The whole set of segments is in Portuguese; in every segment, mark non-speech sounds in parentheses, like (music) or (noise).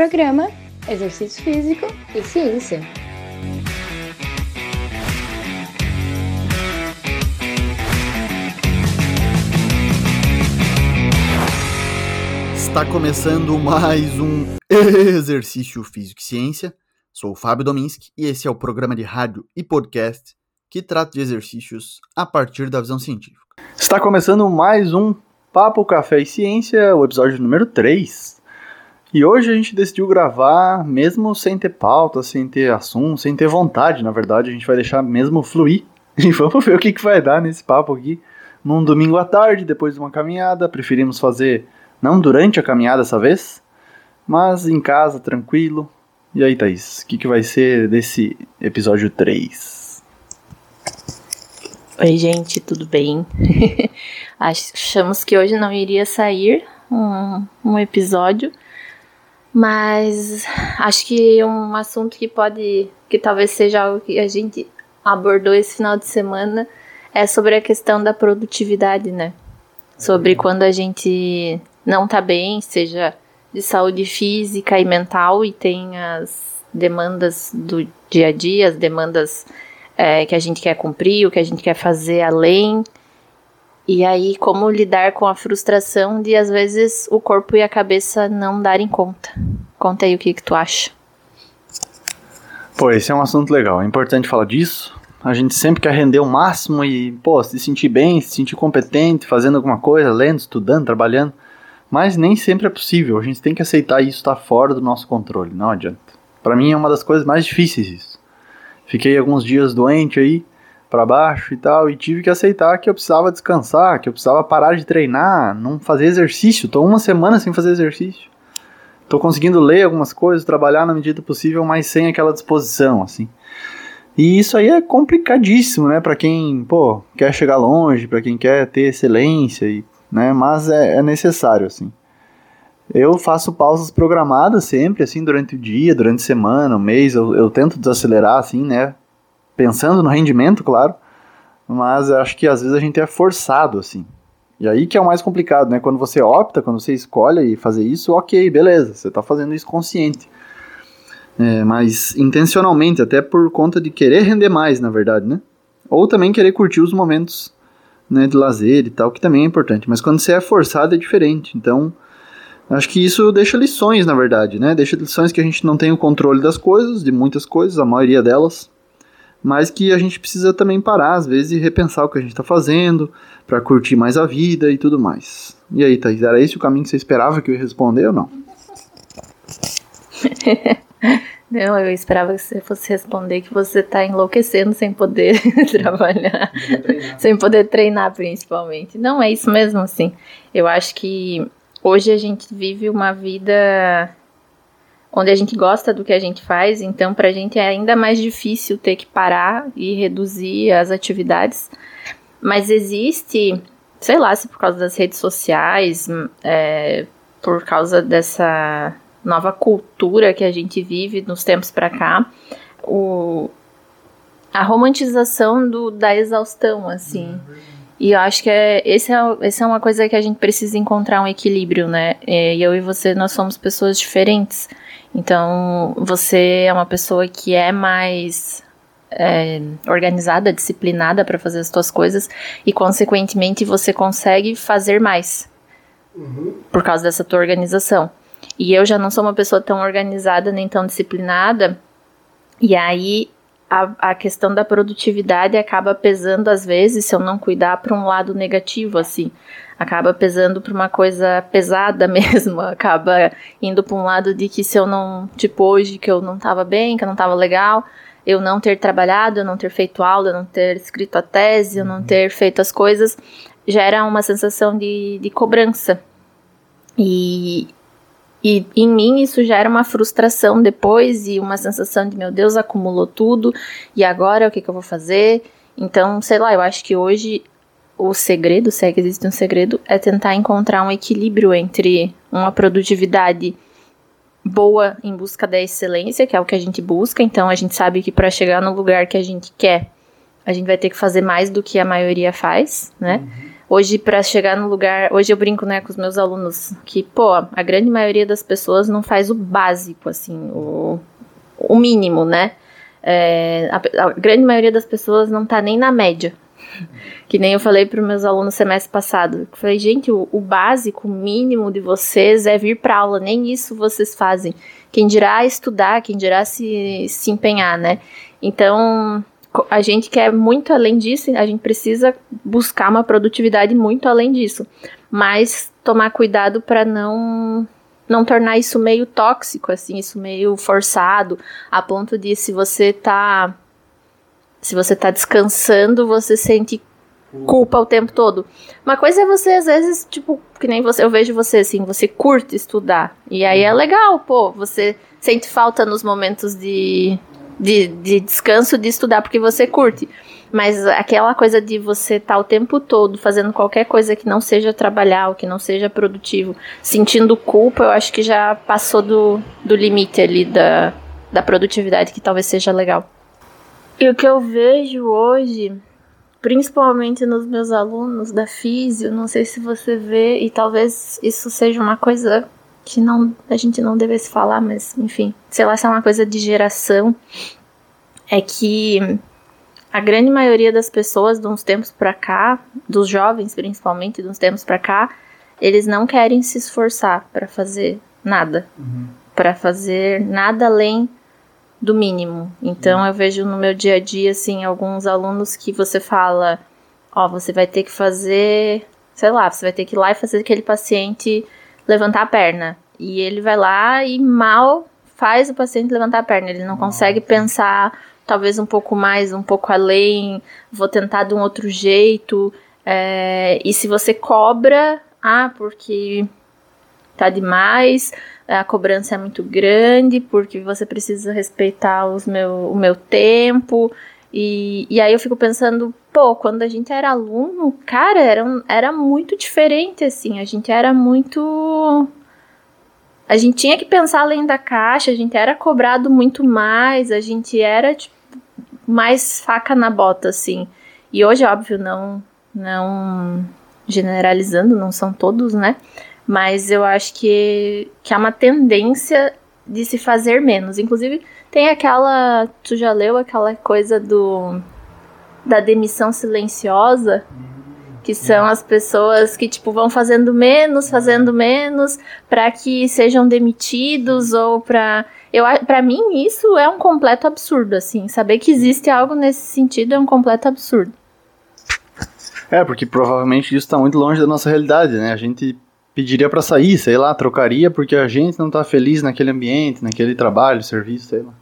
programa Exercício Físico e Ciência. Está começando mais um (laughs) Exercício Físico e Ciência. Sou o Fábio Dominski e esse é o programa de rádio e podcast que trata de exercícios a partir da visão científica. Está começando mais um Papo Café e Ciência, o episódio número 3. E hoje a gente decidiu gravar mesmo sem ter pauta, sem ter assunto, sem ter vontade, na verdade, a gente vai deixar mesmo fluir. (laughs) E vamos ver o que, que vai dar nesse papo aqui. Num domingo à tarde, depois de uma caminhada, preferimos fazer não durante a caminhada dessa vez, mas em casa, tranquilo. E aí, Thaís, o que, que vai ser desse episódio 3? Oi, gente, tudo bem? (laughs) Achamos que hoje não iria sair um, um episódio, mas acho que um assunto que pode, que talvez seja algo que a gente abordou esse final de semana é sobre a questão da produtividade, né? Sobre quando a gente não tá bem, seja de saúde física e mental, e tem as demandas do dia a dia, as demandas é, que a gente quer cumprir, o que a gente quer fazer além. E aí, como lidar com a frustração de às vezes o corpo e a cabeça não darem conta. Conta aí o que, que tu acha. Pô, esse é um assunto legal. É importante falar disso. A gente sempre quer render o máximo e, pô, se sentir bem, se sentir competente, fazendo alguma coisa, lendo, estudando, trabalhando. Mas nem sempre é possível. A gente tem que aceitar isso está fora do nosso controle. Não adianta. Para mim é uma das coisas mais difíceis isso. Fiquei alguns dias doente aí, para baixo e tal, e tive que aceitar que eu precisava descansar, que eu precisava parar de treinar, não fazer exercício. Tô uma semana sem fazer exercício. Tô conseguindo ler algumas coisas, trabalhar na medida possível, mas sem aquela disposição, assim. E isso aí é complicadíssimo, né, para quem, pô, quer chegar longe, para quem quer ter excelência e, né, mas é, é necessário, assim. Eu faço pausas programadas sempre, assim, durante o dia, durante a semana, o mês, eu, eu tento desacelerar, assim, né, pensando no rendimento, claro, mas acho que às vezes a gente é forçado, assim. E aí que é o mais complicado, né? Quando você opta, quando você escolhe fazer isso, ok, beleza, você está fazendo isso consciente. É, mas intencionalmente, até por conta de querer render mais, na verdade, né? Ou também querer curtir os momentos né, de lazer e tal, que também é importante. Mas quando você é forçado é diferente. Então, acho que isso deixa lições, na verdade, né? Deixa lições que a gente não tem o controle das coisas, de muitas coisas, a maioria delas mas que a gente precisa também parar às vezes e repensar o que a gente está fazendo para curtir mais a vida e tudo mais. E aí, Thaís, era esse o caminho que você esperava que eu ia responder ou não? (laughs) não, eu esperava que você fosse responder que você está enlouquecendo sem poder (laughs) trabalhar, sem poder treinar principalmente. Não, é isso mesmo, assim. Eu acho que hoje a gente vive uma vida onde a gente gosta do que a gente faz, então pra gente é ainda mais difícil ter que parar e reduzir as atividades. Mas existe, sei lá, se por causa das redes sociais, é, por causa dessa nova cultura que a gente vive nos tempos para cá, o, a romantização do, da exaustão, assim. E eu acho que é, esse é, esse é uma coisa que a gente precisa encontrar um equilíbrio, né? É, eu e você, nós somos pessoas diferentes. Então, você é uma pessoa que é mais é, organizada, disciplinada para fazer as suas coisas e, consequentemente, você consegue fazer mais uhum. por causa dessa tua organização. E eu já não sou uma pessoa tão organizada nem tão disciplinada, e aí a, a questão da produtividade acaba pesando às vezes se eu não cuidar para um lado negativo, assim acaba pesando para uma coisa pesada (laughs) mesmo, acaba indo para um lado de que se eu não, tipo hoje que eu não estava bem, que eu não estava legal, eu não ter trabalhado, eu não ter feito aula, eu não ter escrito a tese, eu não uhum. ter feito as coisas, gera uma sensação de, de cobrança. E, e em mim isso gera uma frustração depois e uma sensação de, meu Deus, acumulou tudo, e agora o que, que eu vou fazer? Então, sei lá, eu acho que hoje o segredo, se é que existe um segredo, é tentar encontrar um equilíbrio entre uma produtividade boa em busca da excelência, que é o que a gente busca, então a gente sabe que para chegar no lugar que a gente quer, a gente vai ter que fazer mais do que a maioria faz, né? Uhum. Hoje, para chegar no lugar. Hoje eu brinco né, com os meus alunos que, pô, a grande maioria das pessoas não faz o básico, assim, o, o mínimo, né? É, a, a, grande maioria das pessoas não tá nem na média. Que nem eu falei para meus alunos semestre passado. Eu falei, gente, o, o básico, o mínimo de vocês é vir para aula, nem isso vocês fazem. Quem dirá estudar, quem dirá se, se empenhar, né? Então, a gente quer muito além disso, a gente precisa buscar uma produtividade muito além disso, mas tomar cuidado para não não tornar isso meio tóxico, assim, isso meio forçado, a ponto de se você tá se você tá descansando, você sente culpa o tempo todo. Uma coisa é você, às vezes, tipo, que nem você, eu vejo você assim, você curte estudar. E aí é legal, pô, você sente falta nos momentos de de, de descanso de estudar porque você curte. Mas aquela coisa de você estar tá o tempo todo fazendo qualquer coisa que não seja trabalhar, ou que não seja produtivo, sentindo culpa, eu acho que já passou do, do limite ali da, da produtividade, que talvez seja legal. E o que eu vejo hoje, principalmente nos meus alunos da físio, não sei se você vê, e talvez isso seja uma coisa que não, a gente não devesse falar, mas enfim, sei lá se é uma coisa de geração, é que a grande maioria das pessoas de uns tempos para cá, dos jovens principalmente, de uns tempos para cá, eles não querem se esforçar para fazer nada, uhum. para fazer nada além do mínimo. Então uhum. eu vejo no meu dia a dia assim alguns alunos que você fala, ó, oh, você vai ter que fazer, sei lá, você vai ter que ir lá e fazer aquele paciente levantar a perna. E ele vai lá e mal faz o paciente levantar a perna. Ele não consegue pensar talvez um pouco mais, um pouco além, vou tentar de um outro jeito. É, e se você cobra, ah, porque tá demais, a cobrança é muito grande, porque você precisa respeitar os meu, o meu tempo. E, e aí eu fico pensando, pô, quando a gente era aluno, cara, era, era muito diferente, assim, a gente era muito. A gente tinha que pensar além da caixa, a gente era cobrado muito mais, a gente era, tipo, mais faca na bota, assim. E hoje, óbvio, não, não generalizando, não são todos, né? Mas eu acho que, que há uma tendência de se fazer menos. Inclusive, tem aquela. Tu já leu aquela coisa do. da demissão silenciosa? Que são as pessoas que, tipo, vão fazendo menos, fazendo menos, para que sejam demitidos ou para eu para mim isso é um completo absurdo assim saber que existe algo nesse sentido é um completo absurdo é porque provavelmente isso está muito longe da nossa realidade né a gente pediria para sair sei lá trocaria porque a gente não está feliz naquele ambiente naquele trabalho serviço sei lá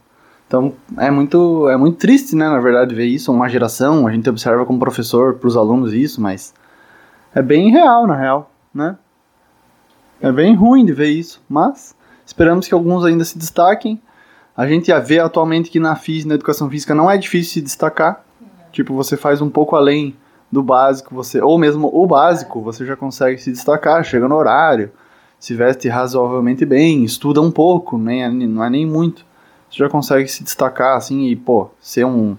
então é muito é muito triste né na verdade ver isso uma geração a gente observa como professor para os alunos isso mas é bem real na real né é bem ruim de ver isso mas Esperamos que alguns ainda se destaquem. A gente já vê atualmente que na FIS, na educação física, não é difícil se destacar. Tipo, você faz um pouco além do básico, você ou mesmo o básico, você já consegue se destacar, chega no horário, se veste razoavelmente bem, estuda um pouco, nem é, não é nem muito. Você já consegue se destacar assim e, pô, ser um,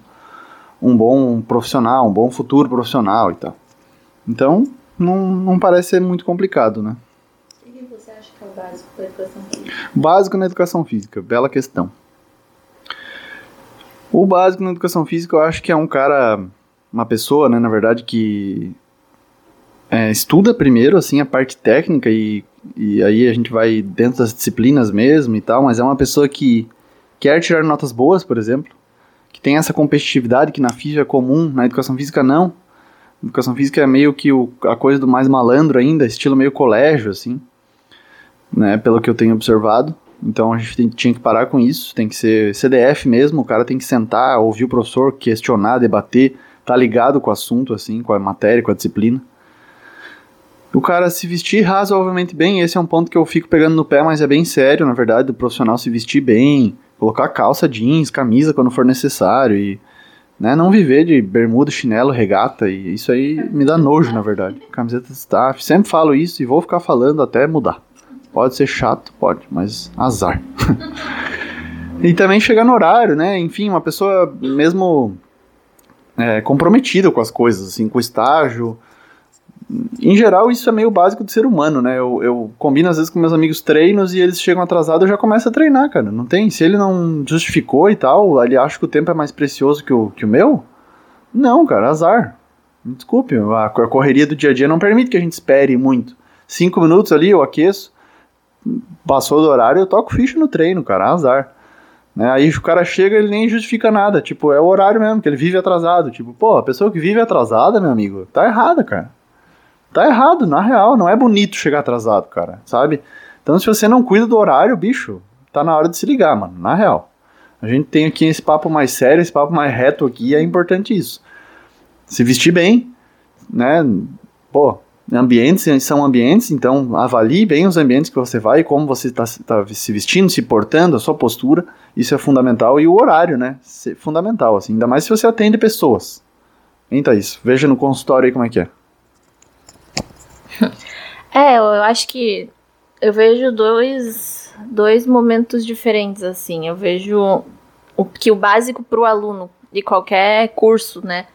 um bom profissional, um bom futuro profissional e tal. Então, não, não parece ser muito complicado, né? básico da educação física? Básico na educação física, bela questão. O básico na educação física eu acho que é um cara, uma pessoa, né, na verdade, que é, estuda primeiro, assim, a parte técnica e, e aí a gente vai dentro das disciplinas mesmo e tal, mas é uma pessoa que quer tirar notas boas, por exemplo, que tem essa competitividade que na física é comum, na educação física não. educação física é meio que o, a coisa do mais malandro ainda, estilo meio colégio, assim né, pelo que eu tenho observado. Então a gente tem, tinha que parar com isso, tem que ser CDF mesmo, o cara tem que sentar, ouvir o professor, questionar, debater, tá ligado com o assunto, assim, com a matéria, com a disciplina. O cara se vestir razoavelmente bem, esse é um ponto que eu fico pegando no pé, mas é bem sério, na verdade, do profissional se vestir bem, colocar calça jeans, camisa quando for necessário e né, não viver de bermuda, chinelo, regata, e isso aí me dá nojo, na verdade. Camiseta de staff, sempre falo isso e vou ficar falando até mudar. Pode ser chato, pode, mas azar. (laughs) e também chegar no horário, né? Enfim, uma pessoa mesmo é, comprometida com as coisas, assim, com o estágio, em geral, isso é meio básico do ser humano, né? Eu, eu combino às vezes com meus amigos treinos e eles chegam atrasados, eu já começo a treinar, cara. Não tem. Se ele não justificou e tal, ele acha que o tempo é mais precioso que o, que o meu, não, cara, azar. Desculpe, a, a correria do dia a dia não permite que a gente espere muito. Cinco minutos ali, eu aqueço, passou do horário, eu toco ficha no treino, cara, azar. Né? Aí o cara chega ele nem justifica nada, tipo, é o horário mesmo, que ele vive atrasado. Tipo, pô, a pessoa que vive atrasada, meu amigo, tá errada, cara. Tá errado, na real, não é bonito chegar atrasado, cara, sabe? Então se você não cuida do horário, bicho, tá na hora de se ligar, mano, na real. A gente tem aqui esse papo mais sério, esse papo mais reto aqui, é importante isso. Se vestir bem, né? Pô, ambientes são ambientes, então avalie bem os ambientes que você vai, como você está tá se vestindo, se portando, a sua postura, isso é fundamental. E o horário, né? É fundamental, assim, ainda mais se você atende pessoas. Então isso, veja no consultório aí como é que é. É, eu acho que eu vejo dois, dois momentos diferentes, assim. Eu vejo o que o básico para o aluno de qualquer curso, né?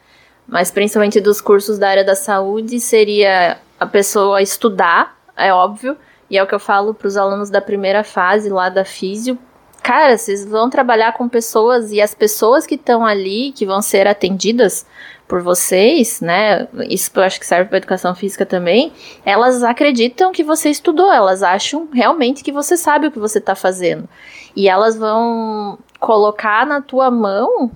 Mas principalmente dos cursos da área da saúde seria a pessoa estudar, é óbvio, e é o que eu falo para os alunos da primeira fase lá da físio. Cara, vocês vão trabalhar com pessoas e as pessoas que estão ali, que vão ser atendidas por vocês, né? Isso eu acho que serve para educação física também. Elas acreditam que você estudou, elas acham realmente que você sabe o que você está fazendo. E elas vão colocar na tua mão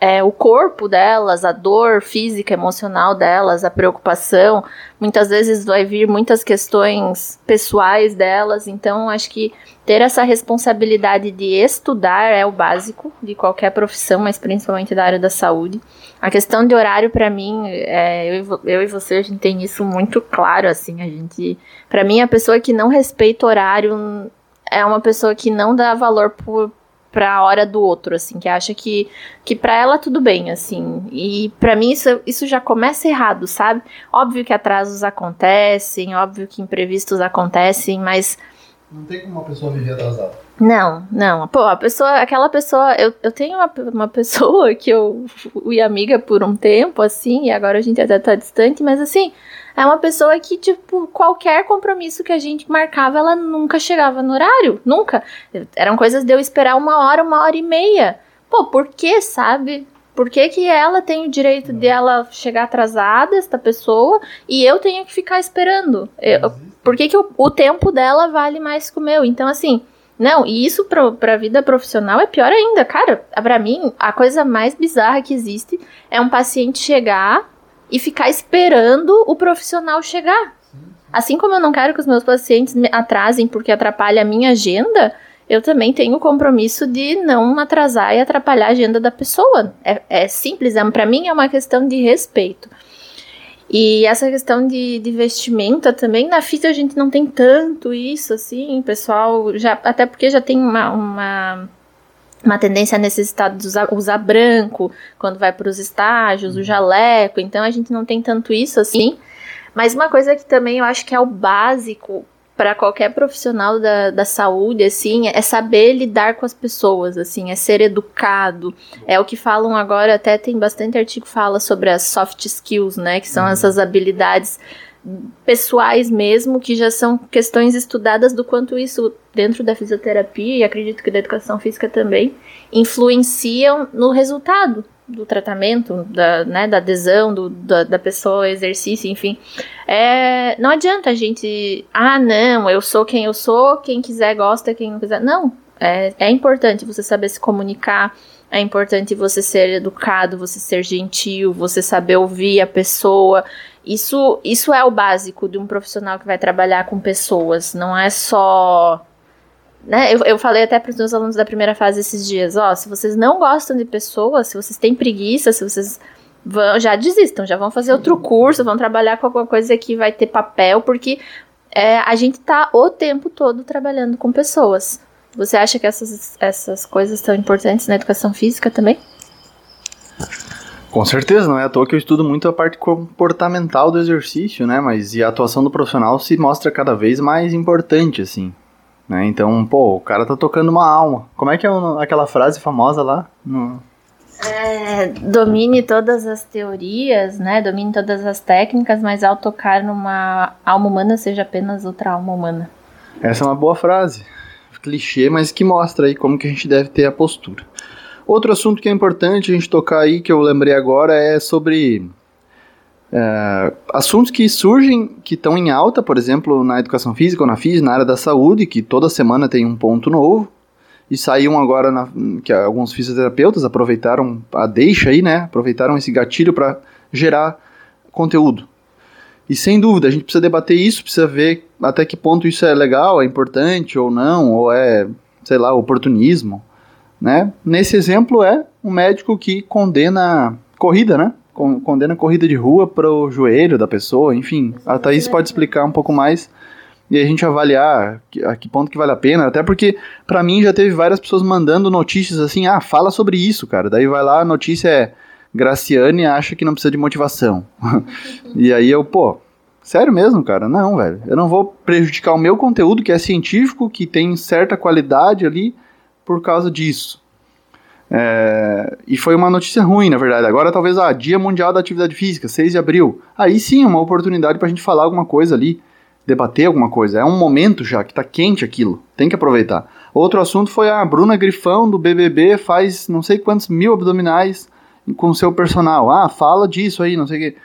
é, o corpo delas, a dor física, emocional delas, a preocupação. Muitas vezes vai vir muitas questões pessoais delas, então acho que ter essa responsabilidade de estudar é o básico de qualquer profissão, mas principalmente da área da saúde. A questão de horário, para mim, é, eu, eu, e você, a gente tem isso muito claro, assim, a gente... para mim, a pessoa que não respeita horário é uma pessoa que não dá valor por, pra hora do outro, assim, que acha que, que pra ela tudo bem, assim. E para mim isso, isso já começa errado, sabe? Óbvio que atrasos acontecem, óbvio que imprevistos acontecem, mas. Não tem como uma pessoa viver atrasada. Não, não. Pô, a pessoa, aquela pessoa. Eu, eu tenho uma, uma pessoa (laughs) que eu fui amiga por um tempo, assim, e agora a gente até tá distante, mas assim é uma pessoa que, tipo, qualquer compromisso que a gente marcava, ela nunca chegava no horário. Nunca. Eram coisas de eu esperar uma hora, uma hora e meia. Pô, por que, sabe? Por que, que ela tem o direito de ela chegar atrasada, esta pessoa, e eu tenho que ficar esperando? Eu, por que, que o, o tempo dela vale mais que o meu? Então, assim, não, e isso pra, pra vida profissional é pior ainda. Cara, pra mim, a coisa mais bizarra que existe é um paciente chegar e ficar esperando o profissional chegar. Assim como eu não quero que os meus pacientes me atrasem porque atrapalha a minha agenda, eu também tenho o compromisso de não atrasar e atrapalhar a agenda da pessoa. É, é simples, é, para mim é uma questão de respeito. E essa questão de, de vestimenta também, na fita a gente não tem tanto isso, assim, pessoal, já, até porque já tem uma, uma uma tendência a necessitar de usar, usar branco quando vai para os estágios, o uhum. jaleco, então a gente não tem tanto isso assim. Mas uma coisa que também eu acho que é o básico para qualquer profissional da, da saúde, assim, é saber lidar com as pessoas, assim, é ser educado. É o que falam agora, até tem bastante artigo que fala sobre as soft skills, né, que são uhum. essas habilidades pessoais mesmo, que já são questões estudadas do quanto isso, dentro da fisioterapia, e acredito que da educação física também, influenciam no resultado do tratamento, da, né, da adesão do, da, da pessoa ao exercício, enfim. É, não adianta a gente, ah, não, eu sou quem eu sou, quem quiser gosta, quem não quiser. Não, é, é importante você saber se comunicar, é importante você ser educado, você ser gentil, você saber ouvir a pessoa. Isso, isso é o básico de um profissional que vai trabalhar com pessoas, não é só. Né? Eu, eu falei até para os meus alunos da primeira fase esses dias: ó, se vocês não gostam de pessoas, se vocês têm preguiça, se vocês vão, já desistam, já vão fazer outro curso, vão trabalhar com alguma coisa que vai ter papel, porque é, a gente tá o tempo todo trabalhando com pessoas. Você acha que essas, essas coisas são importantes na educação física também? Com certeza, não é à toa que eu estudo muito a parte comportamental do exercício, né? Mas e a atuação do profissional se mostra cada vez mais importante, assim. Né? Então, pô, o cara tá tocando uma alma. Como é que é aquela frase famosa lá? No... é, domine todas as teorias, né? Domine todas as técnicas, mas ao tocar numa alma humana seja apenas outra alma humana. Essa é uma boa frase. Clichê, mas que mostra aí como que a gente deve ter a postura. Outro assunto que é importante a gente tocar aí, que eu lembrei agora, é sobre é, assuntos que surgem, que estão em alta, por exemplo, na educação física ou na física, na área da saúde, que toda semana tem um ponto novo e saíam agora na, que alguns fisioterapeutas aproveitaram a deixa aí, né? Aproveitaram esse gatilho para gerar conteúdo. E sem dúvida, a gente precisa debater isso, precisa ver até que ponto isso é legal, é importante ou não, ou é, sei lá, oportunismo, né? Nesse exemplo é um médico que condena corrida, né? Condena corrida de rua para o joelho da pessoa, enfim. A Thaís pode explicar um pouco mais e a gente avaliar a que ponto que vale a pena, até porque para mim já teve várias pessoas mandando notícias assim, ah, fala sobre isso, cara. Daí vai lá, a notícia é Graciane acha que não precisa de motivação. (laughs) e aí eu, pô, sério mesmo, cara? Não, velho. Eu não vou prejudicar o meu conteúdo que é científico, que tem certa qualidade ali por causa disso. É, e foi uma notícia ruim, na verdade. Agora, talvez, ah, Dia Mundial da Atividade Física, 6 de abril. Aí sim, uma oportunidade pra gente falar alguma coisa ali debater alguma coisa. É um momento já que tá quente aquilo. Tem que aproveitar. Outro assunto foi a Bruna Grifão do BBB faz não sei quantos mil abdominais com seu personal. Ah, fala disso aí, não sei o quê.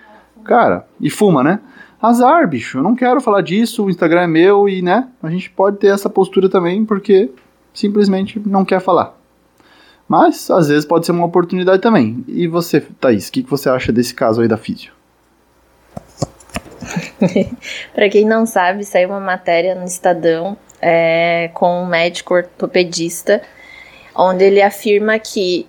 Cara, e fuma, né? Azar, bicho. Eu não quero falar disso. O Instagram é meu e, né? A gente pode ter essa postura também porque simplesmente não quer falar. Mas, às vezes, pode ser uma oportunidade também. E você, Thaís, o que, que você acha desse caso aí da físio? (laughs) para quem não sabe, saiu uma matéria no Estadão é, com um médico ortopedista, onde ele afirma que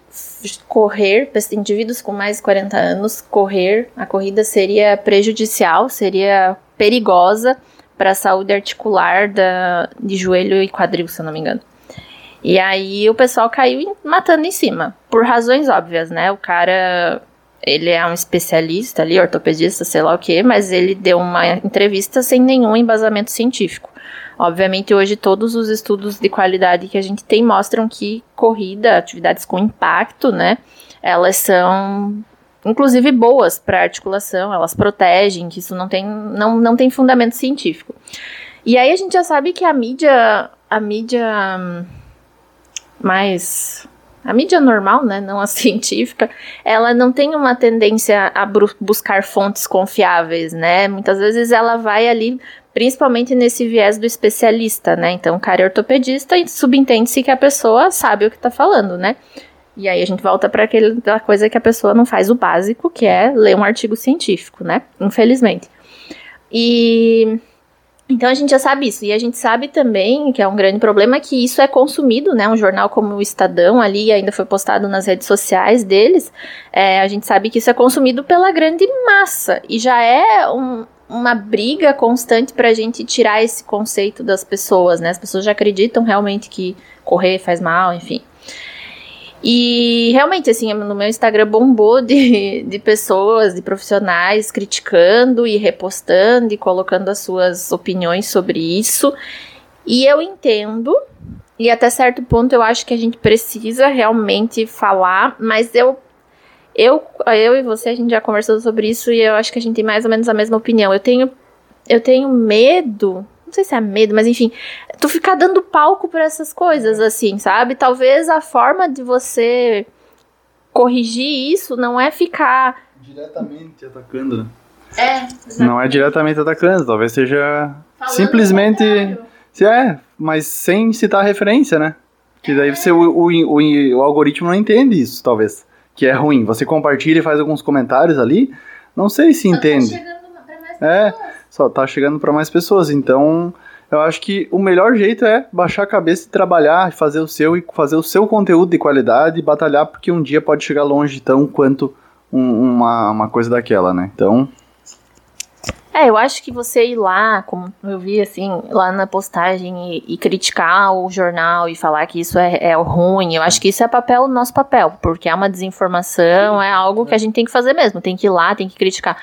correr, para indivíduos com mais de 40 anos, correr, a corrida seria prejudicial, seria perigosa para a saúde articular da, de joelho e quadril, se eu não me engano. E aí o pessoal caiu matando em cima, por razões óbvias, né? O cara ele é um especialista ali, ortopedista, sei lá o que, mas ele deu uma entrevista sem nenhum embasamento científico. Obviamente, hoje todos os estudos de qualidade que a gente tem mostram que corrida, atividades com impacto, né, elas são inclusive boas para articulação, elas protegem, que isso não tem, não, não tem fundamento científico. E aí a gente já sabe que a mídia, a mídia hum, mais a mídia normal, né, não a (laughs) científica, ela não tem uma tendência a buscar fontes confiáveis, né? Muitas vezes ela vai ali, principalmente nesse viés do especialista, né? Então, o cara é ortopedista e subentende-se que a pessoa sabe o que tá falando, né? E aí a gente volta para aquela coisa que a pessoa não faz o básico, que é ler um artigo científico, né? Infelizmente. E então a gente já sabe isso. E a gente sabe também que é um grande problema que isso é consumido, né? Um jornal como o Estadão ali ainda foi postado nas redes sociais deles. É, a gente sabe que isso é consumido pela grande massa. E já é um, uma briga constante para a gente tirar esse conceito das pessoas, né? As pessoas já acreditam realmente que correr faz mal, enfim. E realmente, assim, no meu Instagram bombou (laughs) de, de pessoas, de profissionais criticando e repostando e colocando as suas opiniões sobre isso. E eu entendo, e até certo ponto eu acho que a gente precisa realmente falar, mas eu eu, eu e você, a gente já conversou sobre isso e eu acho que a gente tem mais ou menos a mesma opinião. Eu tenho, eu tenho medo sei se é medo, mas enfim, tu ficar dando palco para essas coisas, assim, sabe? Talvez a forma de você corrigir isso não é ficar. Diretamente atacando, né? É, exatamente. Não é diretamente atacando, talvez seja Falando simplesmente. Se é, mas sem citar referência, né? Que daí você, o, o, o, o algoritmo não entende isso, talvez. Que é ruim. Você compartilha e faz alguns comentários ali, não sei se Só tá entende. Tá chegando pra mais é, só tá chegando para mais pessoas. Então, eu acho que o melhor jeito é baixar a cabeça e trabalhar, fazer o seu e fazer o seu conteúdo de qualidade e batalhar porque um dia pode chegar longe tão quanto um, uma, uma coisa daquela, né? Então. É, eu acho que você ir lá, como eu vi assim, lá na postagem e, e criticar o jornal e falar que isso é, é ruim, eu acho que isso é papel, nosso papel, porque é uma desinformação, é algo que a gente tem que fazer mesmo, tem que ir lá, tem que criticar.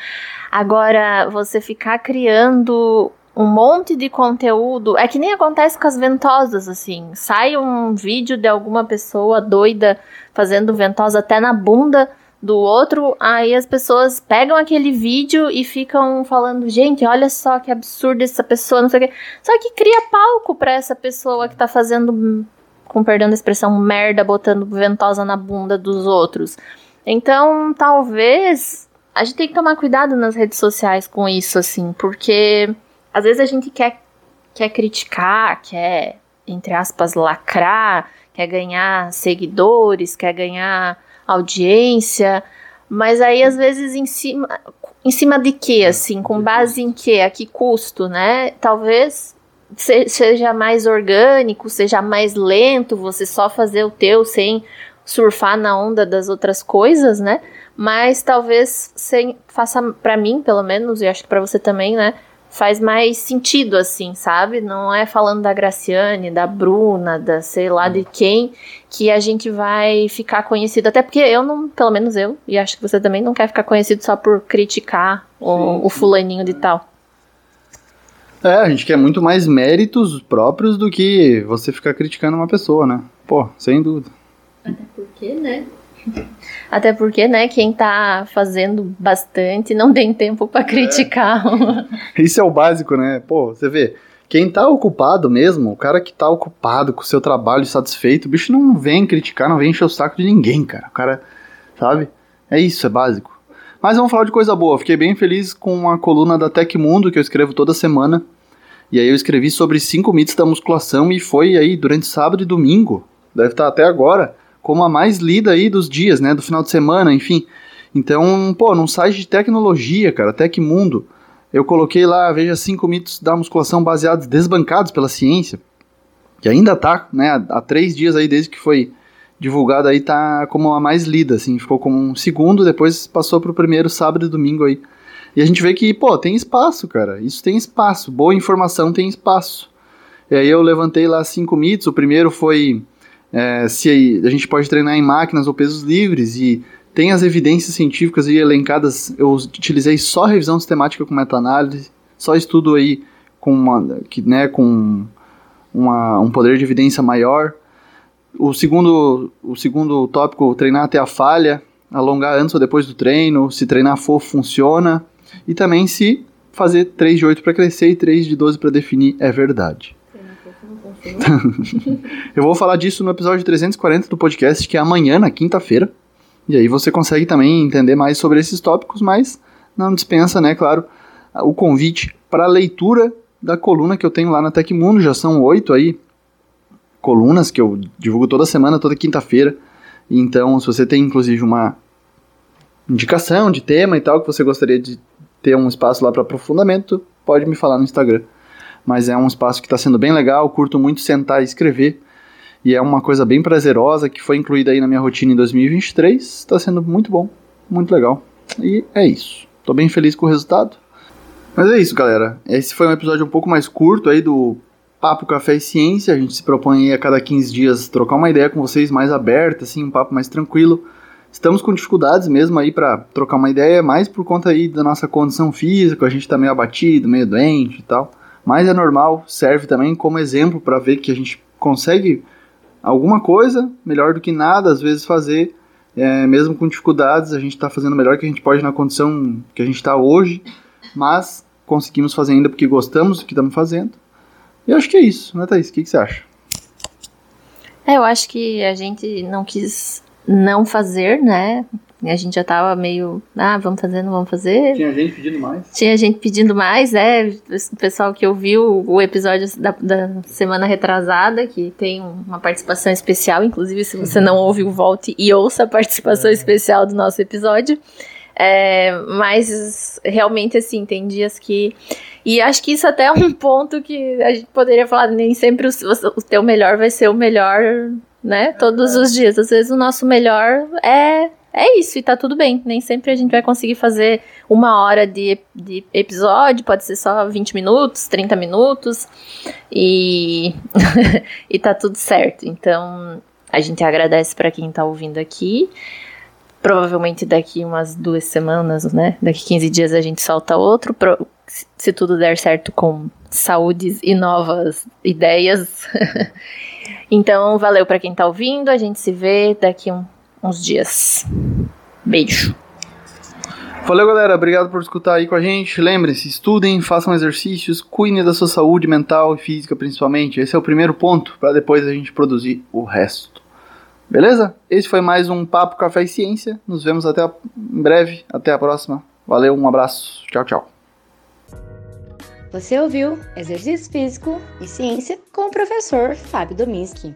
Agora, você ficar criando um um monte de conteúdo. É que nem acontece com as ventosas, assim. Sai um vídeo de alguma pessoa doida fazendo ventosa até na bunda do outro, aí as pessoas pegam aquele vídeo e ficam falando, gente, olha só que absurdo essa pessoa, não sei o quê. Só que cria palco pra essa pessoa que tá fazendo, com perdão da expressão, merda, botando ventosa na bunda dos outros. Então, talvez a gente tem que tomar cuidado nas redes sociais com isso, assim, porque às vezes a gente quer, quer criticar, quer, entre aspas, lacrar, quer ganhar seguidores, quer ganhar audiência, mas aí às vezes em cima, em cima de quê, assim, com base em quê, a que custo, né? Talvez seja mais orgânico, seja mais lento, você só fazer o teu sem surfar na onda das outras coisas, né? Mas talvez sem, faça para mim, pelo menos, e acho que para você também, né? Faz mais sentido, assim, sabe? Não é falando da Graciane, da Bruna, da sei lá de quem, que a gente vai ficar conhecido. Até porque eu não, pelo menos eu, e acho que você também não quer ficar conhecido só por criticar o, o fulaninho de tal. É, a gente quer muito mais méritos próprios do que você ficar criticando uma pessoa, né? Pô, sem dúvida. Até porque, né? Até porque, né, quem tá fazendo bastante não tem tempo para criticar. (laughs) É. Isso é o básico, né? Pô, você vê, quem tá ocupado mesmo, o cara que tá ocupado com o seu trabalho satisfeito, o bicho não vem criticar, não vem encher o saco de ninguém, cara. O cara, sabe? É isso, é básico. Mas vamos falar de coisa boa. Fiquei bem feliz com a coluna da Tecmundo que eu escrevo toda semana. E aí eu escrevi sobre cinco mitos da musculação e foi aí durante sábado e domingo. Deve estar até agora como a mais lida aí dos dias, né? Do final de semana, enfim. Então, pô, num site de tecnologia, cara, Tecmundo, eu coloquei lá, veja, cinco mitos da musculação baseados, desbancados pela ciência, que ainda tá, né, há três dias aí desde que foi divulgado aí, tá como a mais lida, assim, ficou como um segundo, depois passou pro primeiro sábado e domingo aí. E a gente vê que, pô, tem espaço, cara, isso tem espaço, boa informação tem espaço. E aí eu levantei lá cinco mitos, o primeiro foi é, se a gente pode treinar em máquinas ou pesos livres e tem as evidências científicas aí elencadas, eu utilizei só revisão sistemática com meta-análise, só estudo aí com, uma, que, né, com uma, um poder de evidência maior. O segundo, o segundo tópico, treinar até a falha, alongar antes ou depois do treino, se treinar fofo funciona, e também se fazer 3 de 8 para crescer e 3 de 12 para definir é verdade. (laughs) eu vou falar disso no episódio 340 do podcast, que é amanhã, na quinta-feira. E aí você consegue também entender mais sobre esses tópicos, mas não dispensa, né, claro, o convite para a leitura da coluna que eu tenho lá na Tecmundo. Já são oito aí colunas que eu divulgo toda semana, toda quinta-feira. Então, se você tem inclusive uma indicação de tema e tal, que você gostaria de ter um espaço lá para aprofundamento, pode me falar no Instagram mas é um espaço que está sendo bem legal, curto muito sentar e escrever, e é uma coisa bem prazerosa que foi incluída aí na minha rotina em 2023, está sendo muito bom, muito legal, e é isso. Estou bem feliz com o resultado. Mas é isso, galera. Esse foi um episódio um pouco mais curto aí do Papo Café e Ciência. A gente se propõe a cada 15 dias trocar uma ideia com vocês mais aberta, assim, um papo mais tranquilo. Estamos com dificuldades mesmo aí para trocar uma ideia, mais por conta aí da nossa condição física, a gente tá meio abatido, meio doente e tal mas é normal, serve também como exemplo para ver que a gente consegue alguma coisa, melhor do que nada, às vezes fazer, é, mesmo com dificuldades, a gente está fazendo melhor que a gente pode na condição que a gente está hoje, mas conseguimos fazer ainda porque gostamos do que estamos fazendo. E acho que é isso, né, Thaís? O que, que você acha? É, eu acho que a gente não quis não fazer, né? A gente já tava meio, ah, vamos fazer, não vamos fazer. Tinha gente pedindo mais. Tinha gente pedindo mais, é. O pessoal que ouviu o episódio da, da semana retrasada, que tem uma participação especial, inclusive se você não ouviu, volte e ouça a participação é. especial do nosso episódio. É, mas realmente, assim, tem dias que. E acho que isso até é um (laughs) ponto que a gente poderia falar, nem sempre o, o teu melhor vai ser o melhor, né? Todos os dias. Às vezes o nosso melhor é é isso, e tá tudo bem. Nem sempre a gente vai conseguir fazer uma hora de, de episódio, pode ser só 20 minutos, 30 minutos, e, (laughs) e tá tudo certo. Então, a gente agradece para quem tá ouvindo aqui. Provavelmente daqui umas duas semanas, né? Daqui 15 dias a gente solta outro. Pro, se tudo der certo com saúdes e novas ideias. (laughs) então, valeu para quem tá ouvindo. A gente se vê daqui um, uns dias. Beijo. Valeu, galera. Obrigado por escutar aí com a gente. Lembrem-se, estudem, façam exercícios, cuidem da sua saúde mental e física, principalmente. Esse é o primeiro ponto, para depois a gente produzir o resto. Beleza? Esse foi mais um Papo Café e Ciência. Nos vemos até a... em breve. Até a próxima. Valeu, um abraço. Tchau, tchau. Você ouviu Exercício Físico e Ciência com o professor Fábio Dominski.